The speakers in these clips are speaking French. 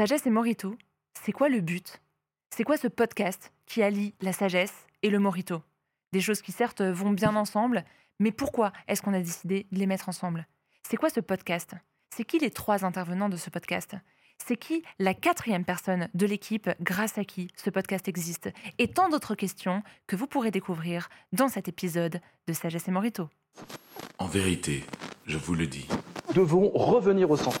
Sagesse et Morito, c'est quoi le but? C'est quoi ce podcast qui allie la sagesse et le Morito? Des choses qui certes vont bien ensemble, mais pourquoi est-ce qu'on a décidé de les mettre ensemble? C'est quoi ce podcast? C'est qui les trois intervenants de ce podcast? C'est qui la quatrième personne de l'équipe grâce à qui ce podcast existe? Et tant d'autres questions que vous pourrez découvrir dans cet épisode de Sagesse et Morito. En vérité, je vous le dis. Nous devons revenir au centre.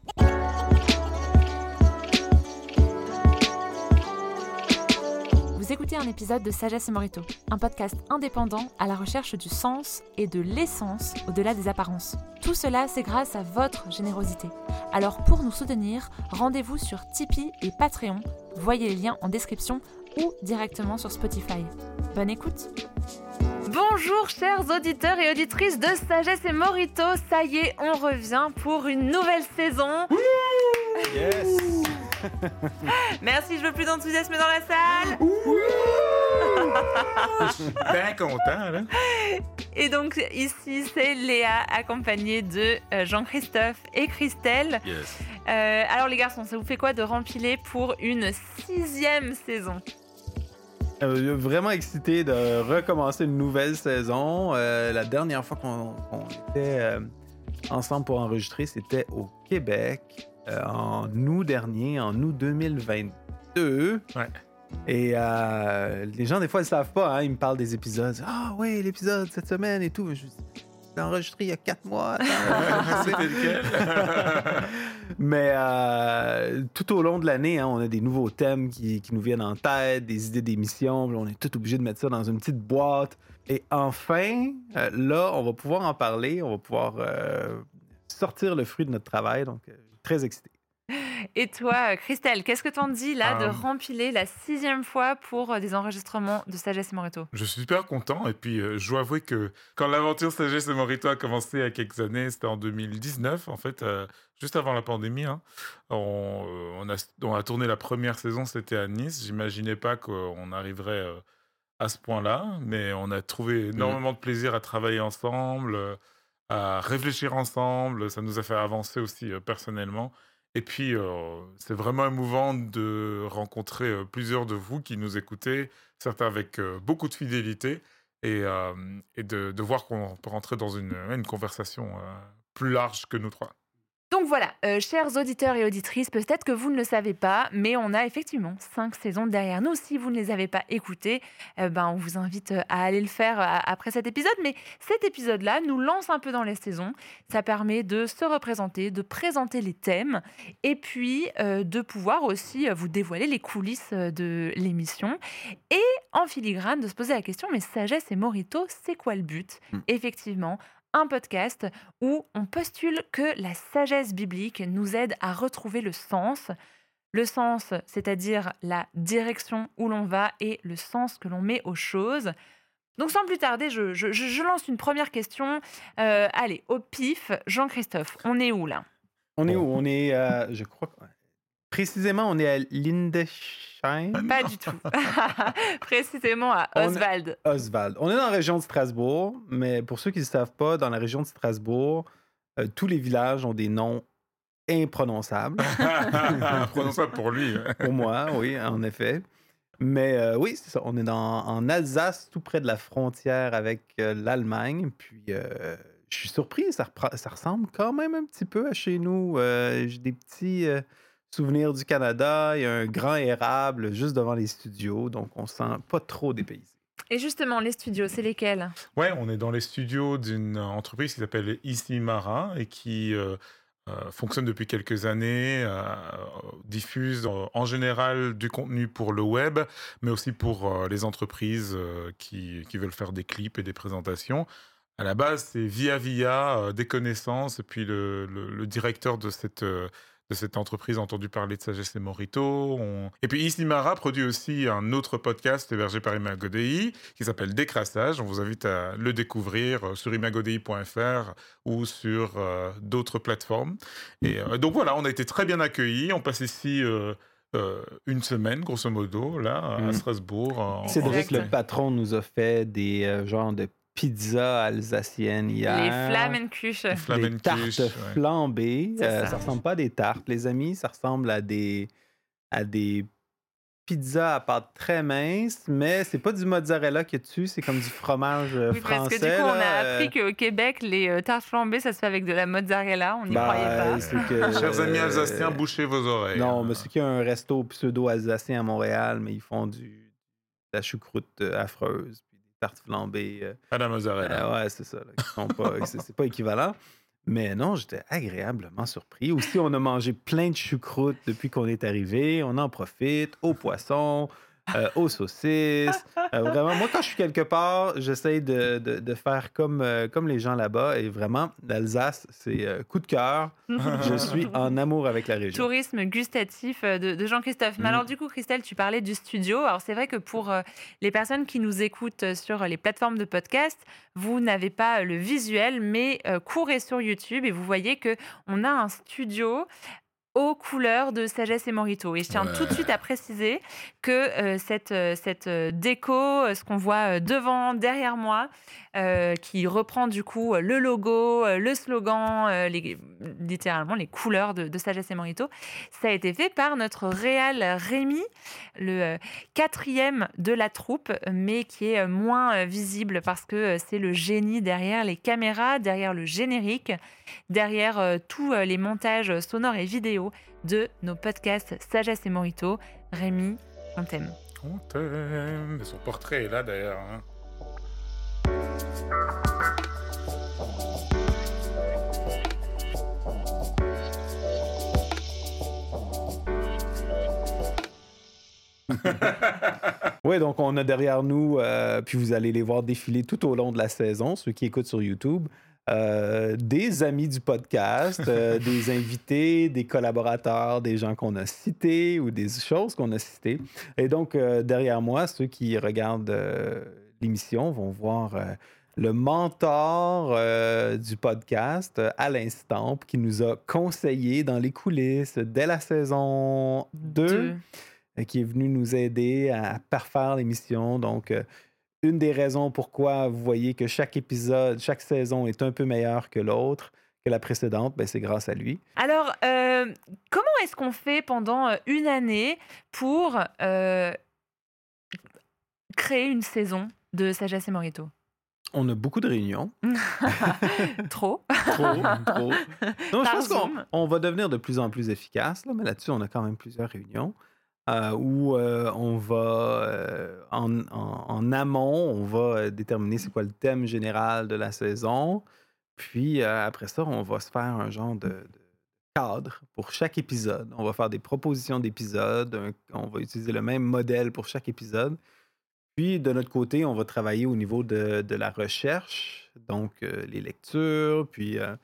Vous écoutez un épisode de Sagesse et Morito, un podcast indépendant à la recherche du sens et de l'essence au-delà des apparences. Tout cela, c'est grâce à votre générosité. Alors pour nous soutenir, rendez-vous sur Tipeee et Patreon. Voyez les liens en description ou directement sur Spotify. Bonne écoute Bonjour chers auditeurs et auditrices de Sagesse et Morito, ça y est, on revient pour une nouvelle saison. Yes! Merci, je veux plus d'enthousiasme dans la salle. bien content, là. Et donc ici c'est Léa accompagnée de euh, Jean-Christophe et Christelle. Yes. Euh, alors les garçons, ça vous fait quoi de rempiler pour une sixième saison? Euh, vraiment excité de recommencer une nouvelle saison. Euh, la dernière fois qu'on était euh, ensemble pour enregistrer, c'était au Québec euh, en août dernier, en août 2022. Ouais. Et euh, les gens, des fois, ils savent pas. hein, ils me parlent des épisodes. Ah oui, l'épisode cette semaine et tout. Mais Je l'ai enregistré il y a quatre mois. attends. C'était lequel? Mais euh, tout au long de l'année, hein, on a des nouveaux thèmes qui, qui nous viennent en tête, des idées d'émissions. On est tout obligé de mettre ça dans une petite boîte. Et enfin, euh, là, on va pouvoir en parler. On va pouvoir sortir le fruit de notre travail. Donc, très excité. Et toi, Christelle, qu'est-ce que t'en dis là de Euh, rempiler la sixième fois pour euh, des enregistrements de Sagesse et Morito Je suis super content et puis euh, je dois avouer que quand l'aventure Sagesse et Morito a commencé il y a quelques années, c'était en 2019 en fait, euh, juste avant la pandémie. hein. On, euh, on a, on a tourné la première saison, c'était à Nice. J'imaginais pas qu'on arriverait euh, à ce point-là, mais on a trouvé énormément de plaisir à travailler ensemble, euh, à réfléchir ensemble. Ça nous a fait avancer aussi euh, personnellement. Et puis, euh, c'est vraiment émouvant de rencontrer euh, plusieurs de vous qui nous écoutez, certains avec beaucoup de fidélité, et, de, voir qu'on peut rentrer dans une, conversation plus large que nous trois. Donc voilà, euh, chers auditeurs et auditrices, peut-être que vous ne le savez pas, mais on a effectivement cinq saisons derrière nous. Si vous ne les avez pas écoutées, euh, ben, on vous invite à aller le faire euh, après cet épisode. Mais cet épisode-là nous lance un peu dans les saisons. Ça permet de se représenter, de présenter les thèmes et puis euh, de pouvoir aussi euh, vous dévoiler les coulisses euh, de l'émission. Et en filigrane, de se poser la question, mais Sagesse et Morito, c'est quoi le but? Hmm. Effectivement, un podcast où on postule que la sagesse biblique nous aide à retrouver le sens. Le sens, c'est-à-dire la direction où l'on va et le sens que l'on met aux choses. Donc sans plus tarder, je, je- je- je lance une première question. Euh, allez, au pif, Jean-Christophe, on est où là? On est où? On est, euh, je crois, précisément, on est à Lindesheim, Pas du tout. Précisément à On- Oswald. Oswald. On est dans la région de Strasbourg, mais pour ceux qui ne savent pas, dans la région de Strasbourg, euh, tous les villages ont des noms imprononçables. Ça pour lui. pour moi, oui, en effet. Mais euh, oui, c'est ça. On est dans, en Alsace, tout près de la frontière avec euh, l'Allemagne. Puis, euh, je suis surpris, ça, ressemble quand même un petit peu à chez nous. Euh, J'ai des petits euh, souvenirs du Canada. Il y a un grand érable juste devant les studios, donc on se sent pas trop dépaysé. Et justement, les studios, c'est lesquels? Ouais, on est dans les studios d'une entreprise qui s'appelle Ici Marin et qui euh, euh, fonctionne depuis quelques années, euh, diffuse euh, en général du contenu pour le web, mais aussi pour euh, les entreprises euh, qui, qui veulent faire des clips et des présentations. À la base, c'est via via euh, des connaissances et puis le, le- le directeur de cette, euh, de cette entreprise entendu parler de Sagesse et Morito. On- Et puis Isimara produit aussi un autre podcast hébergé par Imagodei qui s'appelle Décrassage. On vous invite à le découvrir euh, sur imagodei.fr ou sur euh, d'autres plateformes. Et euh, donc voilà, on a été très bien accueillis. On passe ici euh, euh, une semaine, grosso modo, là, à Mhm. Strasbourg. en- Cédric, Exact. le patron, nous a fait des euh, genres de pizzas alsaciennes hier. Les flamencuches. des Flamencuche, tartes ouais. flambées. Euh, ça. ça ressemble pas à des tartes, les amis. Ça ressemble à des à des pizzas à pâte très mince, mais c'est pas du mozzarella qu'il y a dessus, c'est comme du fromage euh, Oui, parce que français. du coup, on a appris euh, qu'au Québec, les euh, tartes flambées, ça se fait avec de la mozzarella. On n'y bah, croyait pas. que, Chers amis euh, alsaciens, bouchez vos oreilles. Non, hein. mais c'est qu'il y a un resto pseudo-alsacien à Montréal, mais ils font du, de la choucroute euh, affreuse, tartes flambées. euh, À la mozzarella. Euh, ouais, c'est ça. c'est pas équivalent. Mais non, j'étais agréablement surpris. Aussi, on a mangé plein de choucroute depuis qu'on est arrivé. On en profite aux poissons, euh, aux saucisses. Euh, vraiment, moi, quand je suis quelque part, j'essaye de, de- de faire comme, euh, comme les gens là-bas. Et vraiment, l'Alsace, c'est euh, coup de cœur. Je suis en amour avec la région. Tourisme gustatif de, de Jean-Christophe. Mais Mhm. alors, du coup, Christelle, tu parlais du studio. Alors, c'est vrai que pour les personnes qui nous écoutent sur les plateformes de podcast, vous n'avez pas le visuel, mais courez sur YouTube et vous voyez que on a un studio aux couleurs de Sagesse et Morito. Et je tiens Ouais. tout de suite à préciser que euh, cette, euh, cette euh, déco, ce qu'on voit devant, derrière moi, euh, qui reprend du coup euh, le logo, euh, le slogan, littéralement les couleurs de, Sagesse et Morito, ça a été fait par notre réal Rémi, le quatrième de la troupe, mais qui est moins visible parce que c'est le génie derrière les caméras, derrière le générique, derrière tous les montages sonores et vidéo de nos podcasts Sagesse et Morito. Rémi, on t'aime. On t'aime. Son portrait est là d'ailleurs. hein. Oui, donc on a derrière nous, euh, puis vous allez les voir défiler tout au long de la saison, ceux qui écoutent sur YouTube, euh, des amis du podcast, euh, des invités, des collaborateurs, des gens qu'on a cités ou des choses qu'on a citées. Et donc, derrière moi, ceux qui regardent l'émission vont voir le mentor euh, du podcast, euh, Alain Stamp, qui nous a conseillé dans les coulisses dès la saison 2 Deux. euh, qui est venu nous aider à parfaire l'émission. Donc, euh, une des raisons pourquoi vous voyez que chaque épisode, chaque saison est un peu meilleure que l'autre, que la précédente, ben, c'est grâce à lui. Alors, comment est-ce qu'on fait pendant une année pour créer une saison de Sagesse et Morito? On a beaucoup de réunions. Trop. Trop, trop. Non, je pense qu'on on va devenir de plus en plus efficace, là, mais là-dessus, on a quand même plusieurs réunions. euh, où euh, on va, euh, en, en- en amont, on va déterminer c'est quoi le thème général de la saison. Puis après ça, on va se faire un genre de, de cadre pour chaque épisode. On va faire des propositions d'épisodes. On va utiliser le même modèle pour chaque épisode. Puis de notre côté, on va travailler au niveau de, la recherche, donc euh, les lectures, puis euh,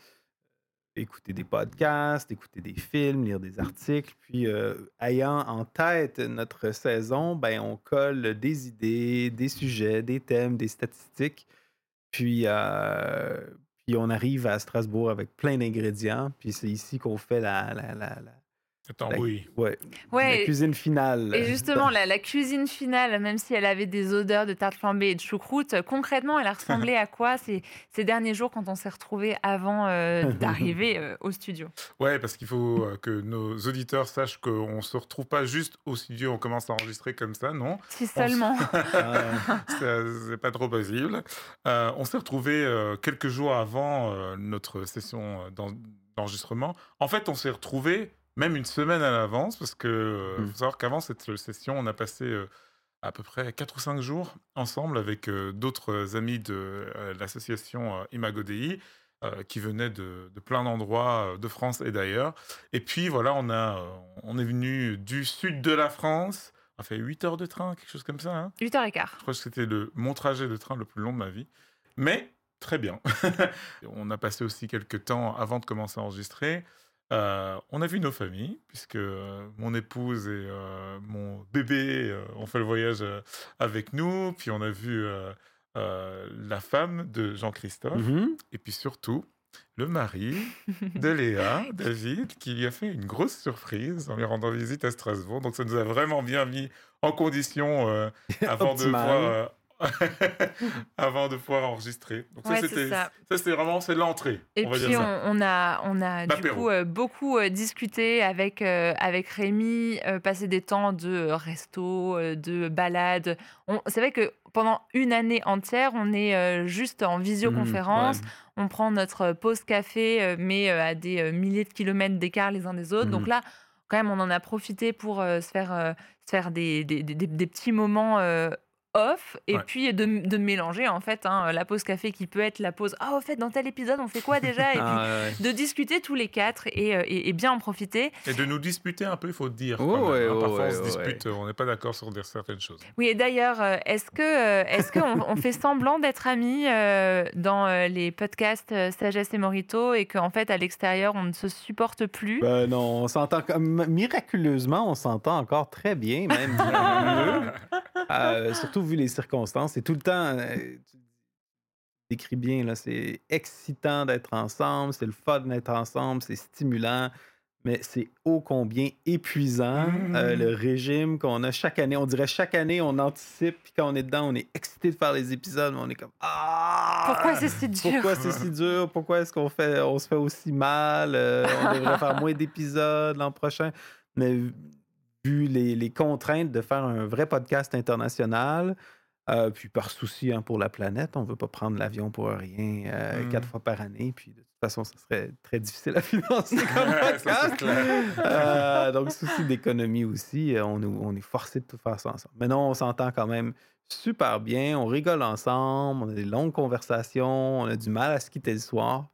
écouter des podcasts, écouter des films, lire des articles. Puis euh, ayant en tête notre saison, ben, on colle des idées, des sujets, des thèmes, des statistiques. Puis, puis on arrive à Strasbourg avec plein d'ingrédients. Puis c'est ici qu'on fait la, la, la- Attends, la- oui. ouais, Ouais, la cuisine finale. Et justement, la, la cuisine finale, même si elle avait des odeurs de tarte flambée et de choucroute, concrètement, elle a ressemblé à quoi ces, ces derniers jours quand on s'est retrouvés avant euh, d'arriver euh, au studio? Ouais, parce qu'il faut euh, que nos auditeurs sachent qu'on se retrouve pas juste au studio, on commence à enregistrer comme ça, non? Si seulement. C'est pas trop possible. Euh, on s'est retrouvé quelques jours avant euh, notre session d'en- d'enregistrement. En fait, on s'est retrouvé même une semaine à l'avance parce que euh, Mm. faut savoir qu'avant cette session, on a passé euh, à peu près 4 ou 5 jours ensemble avec euh, d'autres amis de euh, l'association euh, Imagodei euh, qui venaient de, de plein d'endroits euh, de France et d'ailleurs. Et puis voilà, on, a, euh, on est venu du sud de la France. On a fait 8 heures de train, quelque chose comme ça. Hein 8h15. je crois que c'était le, mon trajet de train le plus long de ma vie. Mais très bien. on a passé aussi quelques temps avant de commencer à enregistrer. Euh, on a vu nos familles, puisque euh, mon épouse et euh, mon bébé euh, ont fait le voyage avec nous. Puis on a vu la femme de Jean-Christophe. Mhm. Et puis surtout, le mari de Léa, David, qui lui a fait une grosse surprise en lui rendant visite à Strasbourg. Donc ça nous a vraiment bien mis en condition avant, de Optimal. avant de pouvoir enregistrer. Donc Ouais, ça, c'était ça. ça, c'était vraiment c'est l'entrée. Et on va puis dire on, ça. on a, on a du coup euh, beaucoup euh, discuté avec, euh, avec Rémi, passé des temps de resto, de balade. On- C'est vrai que pendant une année entière, on est juste en visioconférence. Ouais. On prend notre pause café, mais à des milliers de kilomètres d'écart les uns des autres. Donc Mhm. là, quand même, on en a profité pour se faire, se faire des, des, des- des- des petits moments off et Ouais. puis de, de mélanger en fait hein, la pause café qui peut être la pause. Ah, au fait, dans tel épisode, on fait quoi déjà? Et puis Ah, ouais. de discuter tous les quatre et, euh, et- et bien en profiter. Et de nous disputer un peu, il faut dire. Oh, ouais, hein. oh, Parfois, ouais, on se dispute, on n'est pas d'accord sur certaines choses. Oui, et d'ailleurs, euh, est-ce que euh, est-ce qu'on on fait semblant d'être amis euh, dans euh, les podcasts euh, Sagesse et Morito et qu'en fait, à l'extérieur, on ne se supporte plus? Ben non, on s'entend miraculeusement, on s'entend encore très bien, même bien mieux. Euh, surtout vu les circonstances. C'est tout le temps. euh, tu décris bien, là, c'est excitant d'être ensemble, c'est le fun d'être ensemble, c'est stimulant, mais c'est ô combien épuisant euh, le régime qu'on a chaque année. On dirait chaque année, on anticipe, puis quand on est dedans, on est excité de faire les épisodes, mais on est comme Ah Pourquoi c'est si dur? pourquoi c'est si dur? Pourquoi est-ce qu'on fait, on se fait aussi mal? On devrait faire moins d'épisodes l'an prochain? Mais vu- les, les contraintes de faire un vrai podcast international, euh, puis par souci hein, pour la planète, on ne veut pas prendre l'avion pour rien euh, quatre fois par année. Puis de toute façon, ça serait très difficile à financer comme podcast. Euh, donc, souci d'économie aussi, euh, on, est- on est forcé de tout faire ça ensemble. Mais non, on s'entend quand même super bien, on rigole ensemble, on a des longues conversations, on a du mal à se quitter le soir.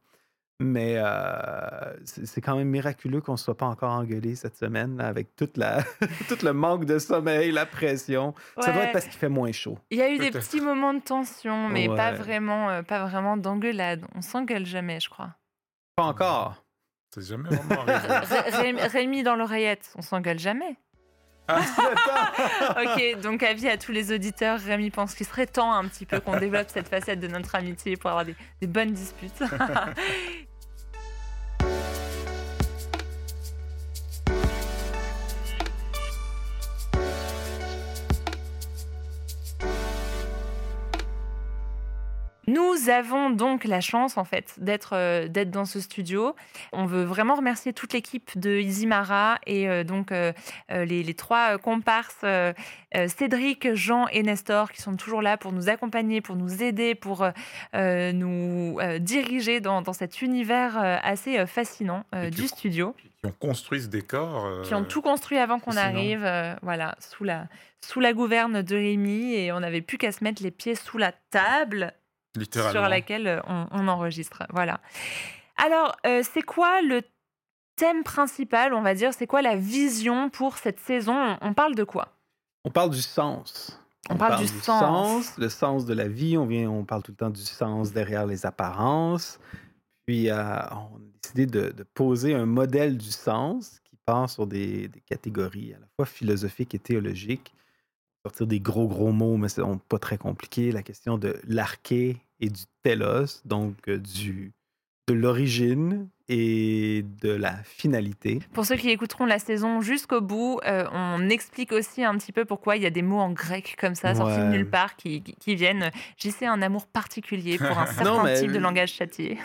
Mais euh, c'est quand même miraculeux qu'on ne soit pas encore engueulé cette semaine là, avec toute la, tout le manque de sommeil, la pression. Ça doit Ouais. être parce qu'il fait moins chaud. Il y a eu des petits moments de tension, mais pas Ouais. vraiment, euh, pas vraiment d'engueulade. On s'engueule jamais, je crois. Pas encore. C'est jamais vraiment arrivé. Ré- Ré- Rémi dans l'oreillette, on s'engueule jamais. Ok, donc avis à tous les auditeurs, Rémi pense qu'il serait temps un petit peu qu'on développe cette facette de notre amitié pour avoir des, des bonnes disputes. Nous avons donc la chance en fait d'être euh, d'être dans ce studio. On veut vraiment remercier toute l'équipe de Isimara et euh, donc euh, les, les trois comparses Cédric, Jean et Nestor qui sont toujours là pour nous accompagner, pour nous aider, pour nous diriger dans, dans cet univers assez fascinant du studio, Qui ont construit ce décor. euh, qui ont tout construit avant qu'on arrive, euh, voilà, sous la, sous la gouverne de Rémi et on n'avait plus qu'à se mettre les pieds sous la table. Sur laquelle euh, on, on enregistre. Voilà. Alors, euh, c'est quoi le thème principal, on va dire? C'est quoi la vision pour cette saison? On, parle de quoi? On parle du sens. On parle du sens. le sens de la vie. On, vient, on parle tout le temps du sens derrière les apparences. Puis, euh, on a décidé de, de poser un modèle du sens qui part sur des, des catégories à la fois philosophiques et théologiques. Sortir des gros, gros mots, mais c'est pas très compliqué. La question de l'arché et du telos, donc euh, du, de l'origine et de la finalité. Pour ceux qui écouteront la saison jusqu'au bout, euh, on explique aussi un petit peu pourquoi il y a des mots en grec comme ça, sortis de Ouais. nulle part, qui, qui, qui viennent. J'y sais un amour particulier pour un certain mais- type de langage châtié.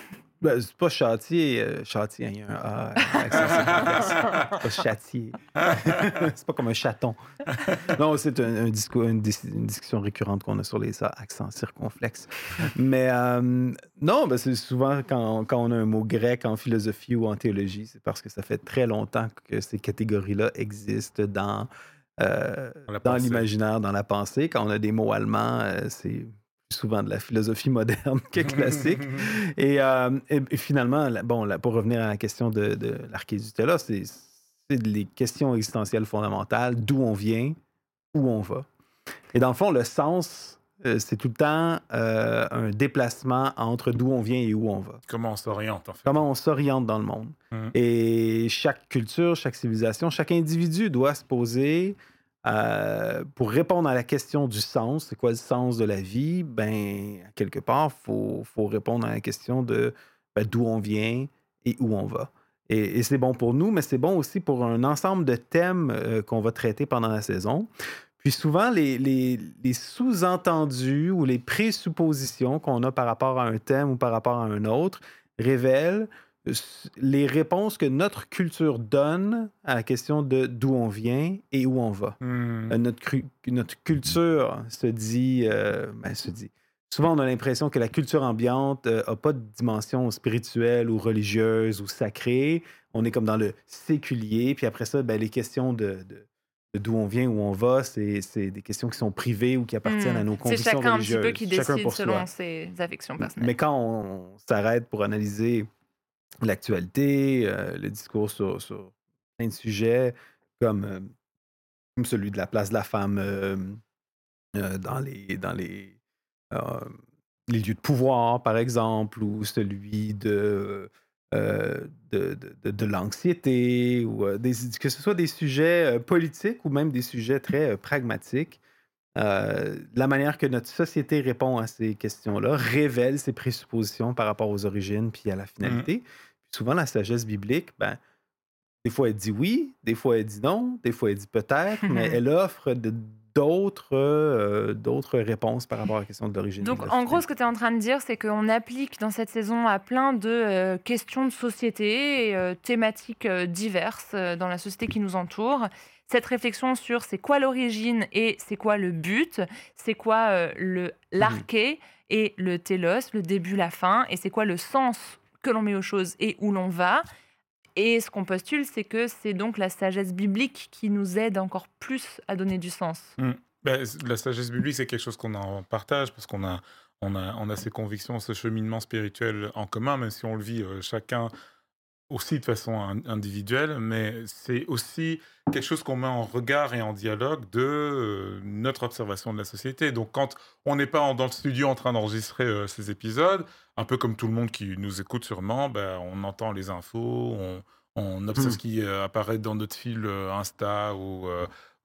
Ben, c'est pas châtier. euh, châtier, il y a un A. accent circonflexe. C'est pas châtier. c'est pas comme un chaton. Non, c'est un, un discours, une, dis- une discussion récurrente qu'on a sur les A, accents circonflexes. Mais euh, non, ben, c'est souvent quand, quand on a un mot grec en philosophie ou en théologie, c'est parce que ça fait très longtemps que ces catégories-là existent dans, euh, Dans l'imaginaire, dans la pensée. Quand on a des mots allemands, c'est souvent de la philosophie moderne que classique. Et, euh, et- finalement, bon, là, pour revenir à la question de, de du c'est les questions existentielles fondamentales, d'où on vient, où on va. Et dans le fond, le sens euh, c'est tout le temps euh, un déplacement entre d'où on vient et où on va. Comment on s'oriente, en fait. Comment on s'oriente dans le monde. Mhm. Et chaque culture, chaque civilisation, chaque individu doit se poser euh, pour répondre à la question du sens. C'est quoi le sens de la vie? Ben, quelque part, il faut, faut répondre à la question de ben, d'où on vient et où on va. Et, c'est bon pour nous, mais c'est bon aussi pour un ensemble de thèmes euh, qu'on va traiter pendant la saison. Puis souvent, les, les- sous-entendus ou les présuppositions qu'on a par rapport à un thème ou par rapport à un autre révèlent les réponses que notre culture donne à la question de d'où on vient et où on va. Hmm. Euh, notre, notre culture se dit, euh, ben, se dit. Souvent, on a l'impression que la culture ambiante n'a pas de dimension spirituelle ou religieuse ou sacrée. On est comme dans le séculier. Puis après ça, ben, les questions de, de- d'où on vient, où on va, c'est c'est des questions qui sont privées ou qui appartiennent à nos Hmm. C'est convictions chacun un petit religieuses. peu qui décide selon soi. ses affections personnelles. Mais quand on s'arrête pour analyser l'actualité, euh, le discours sur, sur plein de sujets, comme, euh, comme celui de la place de la femme euh, dans les, dans les, lieux de pouvoir, par exemple, ou celui de, de, de- de- l'anxiété, ou des, que ce soit des sujets politiques ou même des sujets très pragmatiques. Euh, la manière que notre société répond à ces questions-là révèle ses présuppositions par rapport aux origines puis à la finalité. Puis souvent, la sagesse biblique, ben, des fois, elle dit oui, des fois, elle dit non, des fois, elle dit peut-être, mais elle offre de- d'autres euh, d'autres réponses par rapport à la question de l'origine. Donc, en gros, finalité. ce que tu es en train de dire, c'est qu'on applique dans cette saison à plein de euh, questions de société et euh, thématiques diverses dans la société qui nous entoure. Cette réflexion sur c'est quoi l'origine et c'est quoi le but, c'est quoi euh, le l'arché et le télos, le début, la fin, et c'est quoi le sens que l'on met aux choses et où l'on va. Et ce qu'on postule, c'est que c'est donc la sagesse biblique qui nous aide encore plus à donner du sens. Ben, c- la sagesse biblique, c'est quelque chose qu'on en partage parce qu'on a, on a, on a ces convictions, ce cheminement spirituel en commun, même si on le vit euh, chacun aussi de façon in- individuelle, mais c'est aussi quelque chose qu'on met en regard et en dialogue de euh, notre observation de la société. Donc quand on n'est pas dans le studio en train d'enregistrer euh, ces épisodes, un peu comme tout le monde qui nous écoute sûrement, ben, on entend les infos, on, on observe Mm. ce qui euh, apparaît dans notre fil euh, Insta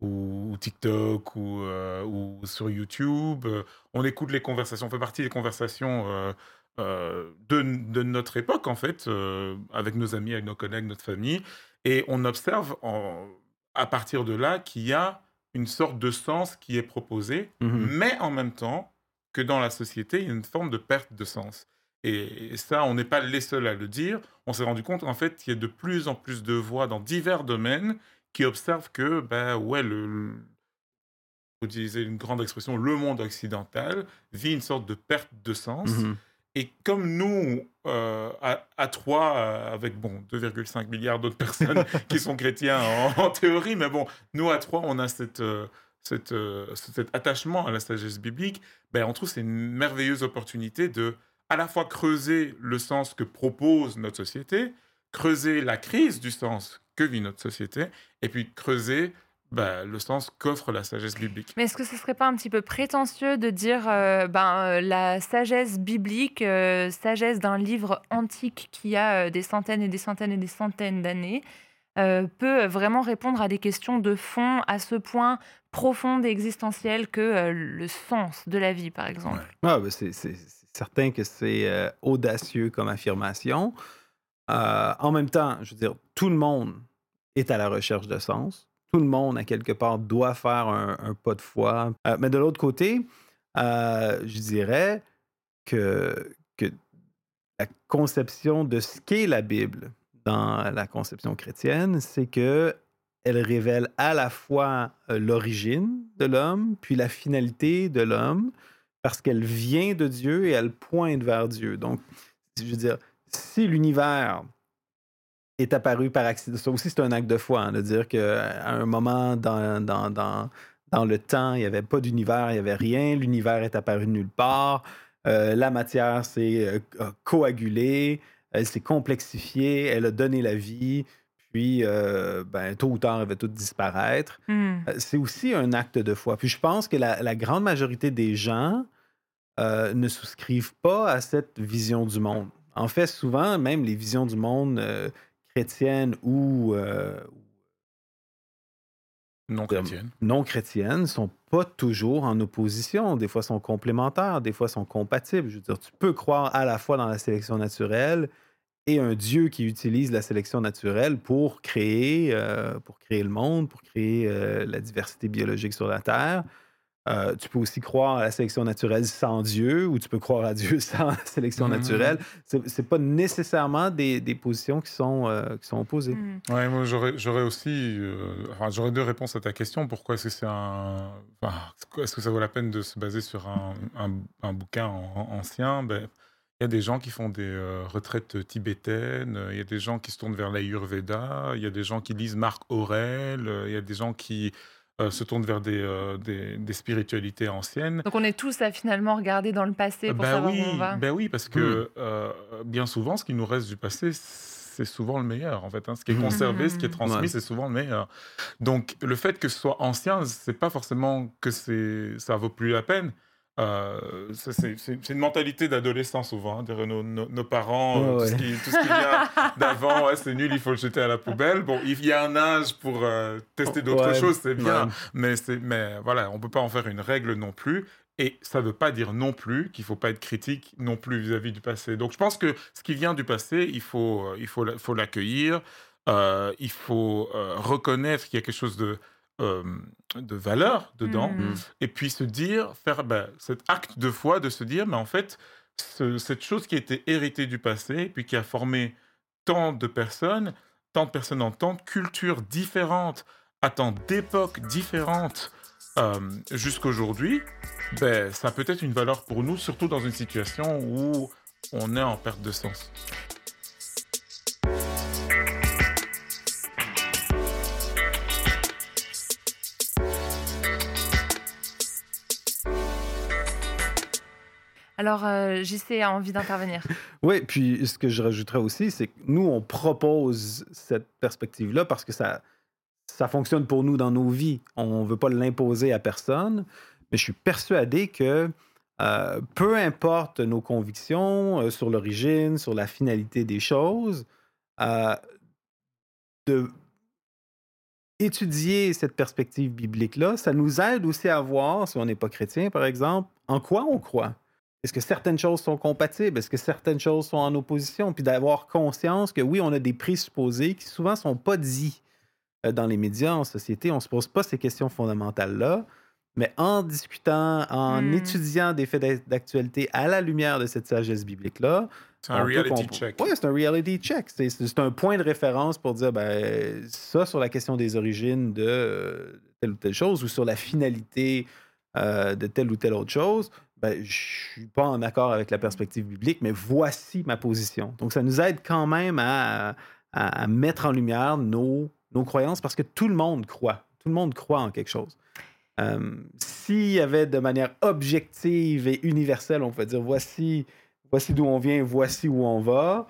ou, TikTok ou, ou sur YouTube. On écoute les conversations, on fait partie des conversations euh, de, de notre époque, en fait, euh, avec nos amis, avec nos collègues, notre famille. Et on observe en- à partir de là qu'il y a une sorte de sens qui est proposé, Mhm. mais en même temps que dans la société, il y a une forme de perte de sens. Et, et ça, on n'est pas les seuls à le dire. On s'est rendu compte, en fait, qu'il y a de plus en plus de voix dans divers domaines qui observent que, ben ouais, le, utiliser une grande expression, le monde occidental vit une sorte de perte de sens. Mhm. Et comme nous, euh, à, à trois, euh, avec bon 2,5 milliards d'autres personnes qui sont chrétiens en, en théorie, mais bon, nous à trois, on a cette, euh, cette, cet attachement à la sagesse biblique. Ben, on trouve que c'est une merveilleuse opportunité de à la fois creuser le sens que propose notre société, creuser la crise du sens que vit notre société, et puis creuser ben, le sens qu'offre la sagesse biblique. Mais est-ce que ce serait pas un petit peu prétentieux de dire euh, ben, euh, la sagesse biblique, euh, sagesse d'un livre antique qui a euh, des centaines et des centaines et des centaines d'années, euh, peut vraiment répondre à des questions de fond à ce point profonde et existentielle que euh, le sens de la vie, par exemple? Ah, ben, c'est certain que c'est euh, audacieux comme affirmation. Euh, en même temps, je veux dire, tout le monde est à la recherche de sens. Tout le monde, à quelque part, doit faire un, un pas de foi. Euh, mais de l'autre côté, euh, je dirais que, la conception de ce qu'est la Bible dans la conception chrétienne, c'est que elle révèle à la fois euh, l'origine de l'homme, puis la finalité de l'homme, parce qu'elle vient de Dieu et elle pointe vers Dieu. Donc, je veux dire, si l'univers est apparu par accident, ça aussi c'est un acte de foi, hein, de dire qu'à un moment dans, dans, dans, dans le temps, il n'y avait pas d'univers, il n'y avait rien, l'univers est apparu de nulle part, euh, la matière s'est euh, coagulée, elle s'est complexifiée, elle a donné la vie, puis euh, ben, tôt ou tard, elles vont toutes disparaître. Hmm. Euh, C'est aussi un acte de foi. Puis je pense que la, la grande majorité des gens ne souscrivent pas à cette vision du monde. En fait, souvent, même les visions du monde chrétiennes ou euh, Non de- chrétienne. non chrétiennes sont pas toujours en opposition. Des fois, sont complémentaires, des fois, sont compatibles. Je veux dire, tu peux croire à la fois dans la sélection naturelle et un Dieu qui utilise la sélection naturelle pour créer, euh, pour créer le monde, pour créer euh, la diversité biologique sur la Terre. Euh, tu peux aussi croire à la sélection naturelle sans Dieu, ou tu peux croire à Dieu sans la sélection Mhm. naturelle. C'est c'est pas nécessairement des, des positions qui sont, euh, qui sont opposées. Hmm. Ouais, moi j'aurais aussi, euh, enfin, j'aurais deux réponses à ta question. Pourquoi est-ce que c'est un, enfin, est-ce que ça vaut la peine de se baser sur un, un, un bouquin en- en- ancien? Ben, il y a des gens qui font des euh, retraites tibétaines, il y a des gens qui se tournent vers l'Ayurveda, il y a des gens qui lisent Marc Aurèle, euh, il y a des gens qui euh, se tournent vers des, euh, des, des spiritualités anciennes. Donc on est tous à finalement regarder dans le passé pour Ben savoir oui, où on va. ben oui, parce que euh, bien souvent, ce qui nous reste du passé, c'est souvent le meilleur, en fait. hein. Ce qui est Mhm. conservé, ce qui est transmis, Ouais. c'est souvent le meilleur. Donc, le fait que ce soit ancien, c'est pas forcément que c'est ça vaut plus la peine. Euh, c'est une mentalité d'adolescent souvent. hein, nos, nos- nos parents, euh, tout, ce qui, tout ce qui vient d'avant, ouais, c'est nul, il faut le jeter à la poubelle. Bon, il y a un âge pour euh, tester d'autres Ouais, choses, c'est bien. Mais, voilà, on peut pas en faire une règle non plus. Et ça ne veut pas dire non plus qu'il faut pas être critique non plus vis-à-vis du passé. Donc je pense que ce qui vient du passé, il faut, il faut, la- faut l'accueillir. euh, il faut reconnaître qu'il y a quelque chose de, euh, de valeur dedans. Hmm. Et puis se dire, faire ben, cet acte de foi, de se dire, mais en fait, ce- cette chose qui a été héritée du passé, puis qui a formé tant de personnes, tant de personnes en tant de cultures différentes, à tant d'époques différentes, euh, jusqu'aujourd'hui, ben, ça peut être une valeur pour nous, surtout dans une situation où on est en perte de sens. Alors euh, JC a envie d'intervenir. Oui, puis ce que je rajouterais aussi, c'est que nous, on propose cette perspective-là parce que ça, ça fonctionne pour nous dans nos vies. On ne veut pas l'imposer à personne, mais je suis persuadé que euh, peu importe nos convictions euh, sur l'origine, sur la finalité des choses, euh, de étudier cette perspective biblique-là, ça nous aide aussi à voir, si on n'est pas chrétien, par exemple, en quoi on croit. Est-ce que certaines choses sont compatibles? Est-ce que certaines choses sont en opposition? Puis d'avoir conscience que oui, on a des présupposés qui souvent ne sont pas dits euh, dans les médias, en société. On ne se pose pas ces questions fondamentales-là. Mais en discutant, en Hmm. étudiant des faits d'ac- d'actualité à la lumière de cette sagesse biblique-là, C'est un reality check. Oui, c'est un reality check. C'est un point de référence pour dire, ben, ça sur la question des origines de euh, telle ou telle chose ou sur la finalité euh, de telle ou telle autre chose, ben, je suis pas en accord avec la perspective biblique, mais voici ma position. Donc, ça nous aide quand même à, mettre en lumière nos, nos croyances parce que tout le monde croit. Tout le monde croit en quelque chose. Euh, S'il y avait de manière objective et universelle, on peut dire voici, voici d'où on vient, voici où on va,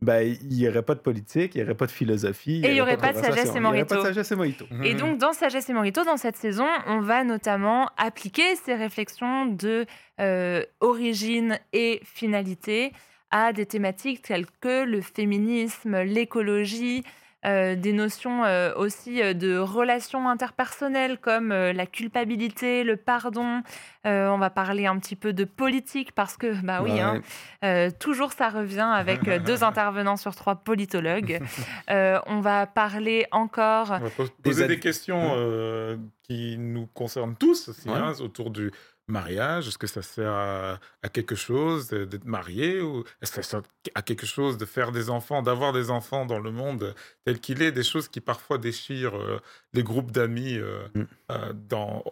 ben, il n'y aurait pas de politique, il n'y aurait pas de philosophie. Et il y aurait pas de sagesse et Il y aurait pas de Morito. sagesse et Morito. Et Mhm. donc, dans Sagesse et Morito, dans cette saison, on va notamment appliquer ces réflexions de euh, origine et finalité à des thématiques telles que le féminisme, l'écologie, euh, des notions euh, aussi euh, de relations interpersonnelles comme euh, la culpabilité, le pardon. Euh, on va parler un petit peu de politique parce que, bah oui, hein, Ouais. euh, toujours, ça revient avec deux intervenants sur trois politologues. Euh, on va parler encore. On va Des poser des questions euh, qui nous concernent tous aussi, Ouais. hein, autour du mariage? Est-ce que ça sert à, à quelque chose d'être marié ou est-ce que ça sert à quelque chose de faire des enfants, d'avoir des enfants dans le monde tel qu'il est? Des choses qui parfois déchirent euh, les groupes d'amis euh, Mm. euh, dans,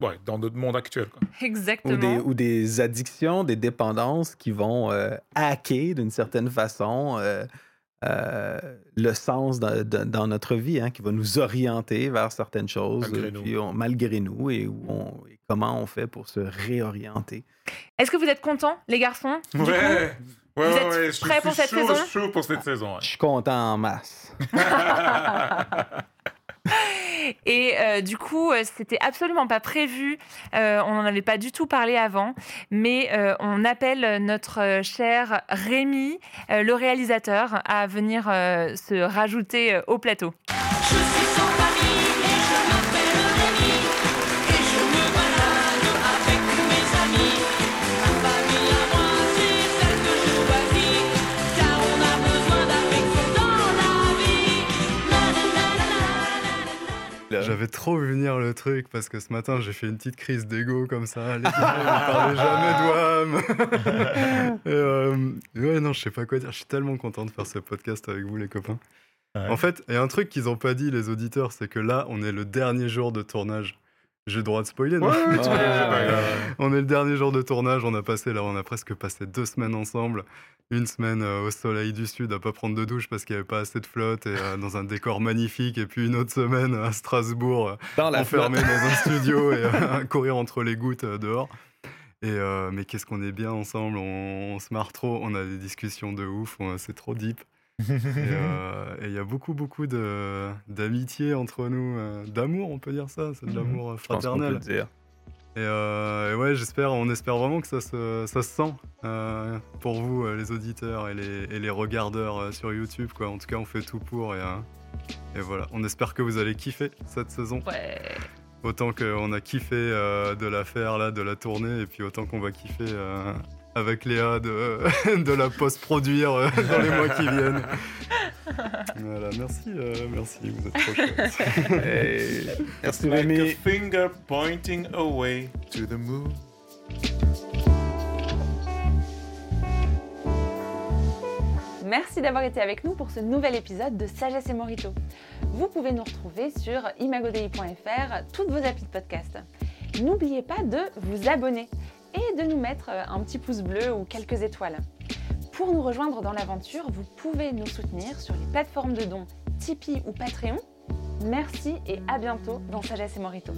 ouais, dans notre monde actuel. quoi. Exactement. Ou des, ou des addictions, des dépendances qui vont euh, hacker d'une certaine façon euh, le sens dans, dans- dans notre vie, hein, qui va nous orienter vers certaines choses, Malgré euh, nous. puis on- malgré nous, et, où on- et comment on fait pour se réorienter. Est-ce que vous êtes contents, les garçons Du coup, Ouais. Ouais, vous ouais, êtes ouais, je suis- prêts pour cette chaud, saison? chaud pour cette saison. ouais. Je suis content en masse. Et euh, du coup, euh, c'était absolument pas prévu. euh, on n'en avait pas du tout parlé avant, mais on appelle notre cher Rémi, le réalisateur, à venir se rajouter au plateau. J'avais trop vu venir le truc parce que ce matin j'ai fait une petite crise d'ego comme ça. Les gars, ne parlez jamais d'Ouam. Et, euh, ouais, non, je sais pas quoi dire. Je suis tellement content de faire ce podcast avec vous, les copains. En fait, il y a un truc qu'ils ont pas dit, les auditeurs, c'est que là, on est le dernier jour de tournage. J'ai le droit de spoiler, non Ouais, ouais, tu Ouais, vois, c'est pas ouais, grave. On est le dernier jour de tournage, on a passé là, on a presque passé deux semaines ensemble. Une semaine euh, au soleil du sud à pas prendre de douche parce qu'il n'y avait pas assez de flotte et euh, dans un décor magnifique. Et puis une autre semaine à Strasbourg, euh, Dans la enfermé flotte. dans un studio et euh, à courir entre les gouttes euh, dehors. Et euh, mais qu'est-ce qu'on est bien ensemble, on, on se marre trop, on a des discussions de ouf, c'est trop deep. Et euh, et il y a beaucoup, beaucoup de- d'amitié entre nous, euh, d'amour, on peut dire ça, c'est de l'amour euh, Je pense fraternel. Et, euh, et ouais, j'espère, on espère vraiment que ça se, ça se sent euh, pour vous, euh, les auditeurs et les, et les regardeurs euh, sur YouTube. Quoi. En tout cas, on fait tout pour. Et, euh, et voilà, on espère que vous allez kiffer cette saison. Ouais. Autant qu'on a kiffé euh, de la faire, là, de la tournée, et puis autant qu'on va kiffer euh, avec Léa de, de la post-produire euh, dans les mois qui viennent. Voilà, merci, euh, merci, vous êtes trop chouettes. Hey, merci Like a Rémi. finger pointing away to the moon. Merci d'avoir été avec nous pour ce nouvel épisode de Sagesse et Morito. Vous pouvez nous retrouver sur imagodei.fr, toutes vos applis de podcast. N'oubliez pas de vous abonner et de nous mettre euh, un petit pouce bleu ou quelques étoiles. Pour nous rejoindre dans l'aventure, vous pouvez nous soutenir sur les plateformes de dons Tipeee ou Patreon. Merci et à bientôt dans Sagesse et Morito.